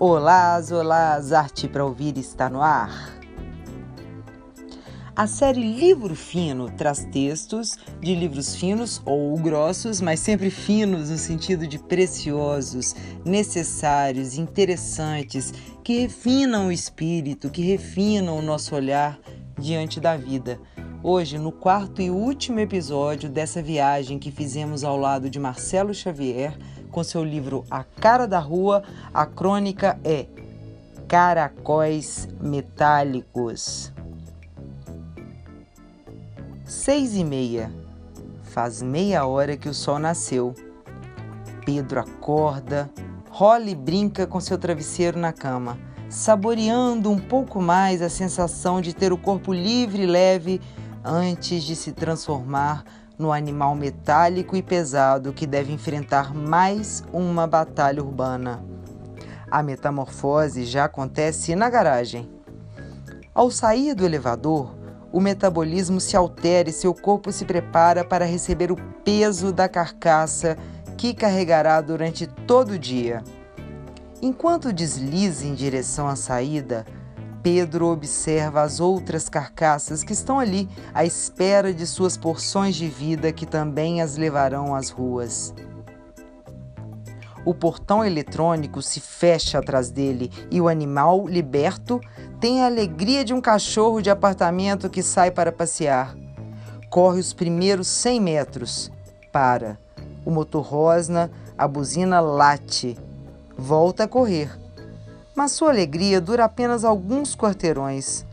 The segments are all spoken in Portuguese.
Olá, olá, arte para ouvir está no ar. A série Livro Fino traz textos de livros finos ou grossos, mas sempre finos no sentido de preciosos, necessários, interessantes, que refinam o espírito, que refinam o nosso olhar diante da vida. Hoje, no quarto e último episódio dessa viagem que fizemos ao lado de Marcelo Xavier, com seu livro A Cara da Rua, a crônica é Caracóis Metálicos. Seis e meia. Faz meia hora que o sol nasceu. Pedro acorda, rola e brinca com seu travesseiro na cama, saboreando um pouco mais a sensação de ter o corpo livre e leve antes de se transformar no animal metálico e pesado que deve enfrentar mais uma batalha urbana. A metamorfose já acontece na garagem. Ao sair do elevador, o metabolismo se altera e seu corpo se prepara para receber o peso da carcaça que carregará durante todo o dia. Enquanto desliza em direção à saída, Pedro observa as outras carcaças que estão ali à espera de suas porções de vida que também as levarão às ruas. O portão eletrônico se fecha atrás dele e o animal liberto tem a alegria de um cachorro de apartamento que sai para passear. Corre os primeiros 100 metros. Para. O motor rosna, a buzina late. Volta a correr mas sua alegria dura apenas alguns quarteirões.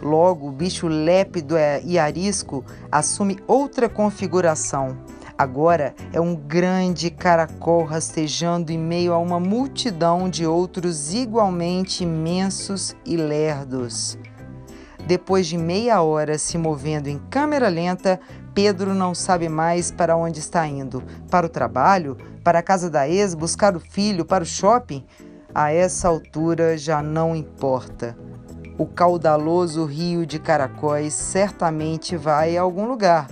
Logo, o bicho lépido e arisco assume outra configuração. Agora é um grande caracol rastejando em meio a uma multidão de outros igualmente imensos e lerdos. Depois de meia hora se movendo em câmera lenta, Pedro não sabe mais para onde está indo. Para o trabalho? Para a casa da ex? Buscar o filho? Para o shopping? A essa altura já não importa. O caudaloso rio de Caracóis certamente vai a algum lugar,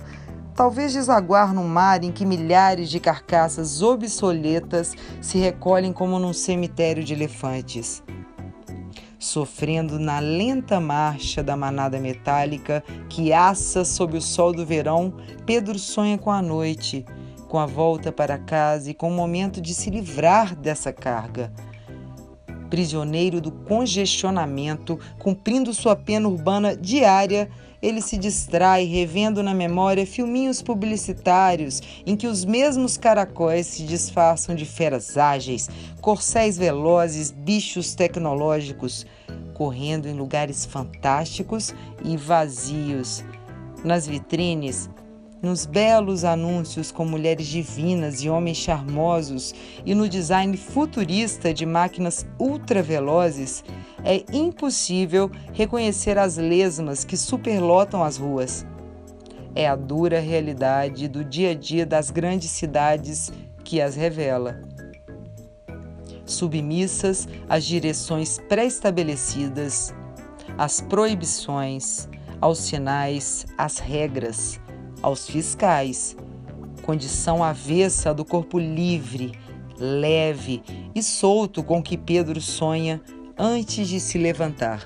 talvez desaguar no mar em que milhares de carcaças obsoletas se recolhem como num cemitério de elefantes. Sofrendo na lenta marcha da manada metálica que assa sob o sol do verão, Pedro sonha com a noite, com a volta para casa e com o momento de se livrar dessa carga Prisioneiro do congestionamento, cumprindo sua pena urbana diária, ele se distrai revendo na memória filminhos publicitários em que os mesmos caracóis se disfarçam de feras ágeis, corcéis velozes, bichos tecnológicos, correndo em lugares fantásticos e vazios. Nas vitrines, nos belos anúncios com mulheres divinas e homens charmosos e no design futurista de máquinas ultravelozes, é impossível reconhecer as lesmas que superlotam as ruas. É a dura realidade do dia a dia das grandes cidades que as revela. Submissas às direções pré-estabelecidas, às proibições, aos sinais, às regras, aos fiscais, condição avessa do corpo livre, leve e solto com que Pedro sonha antes de se levantar.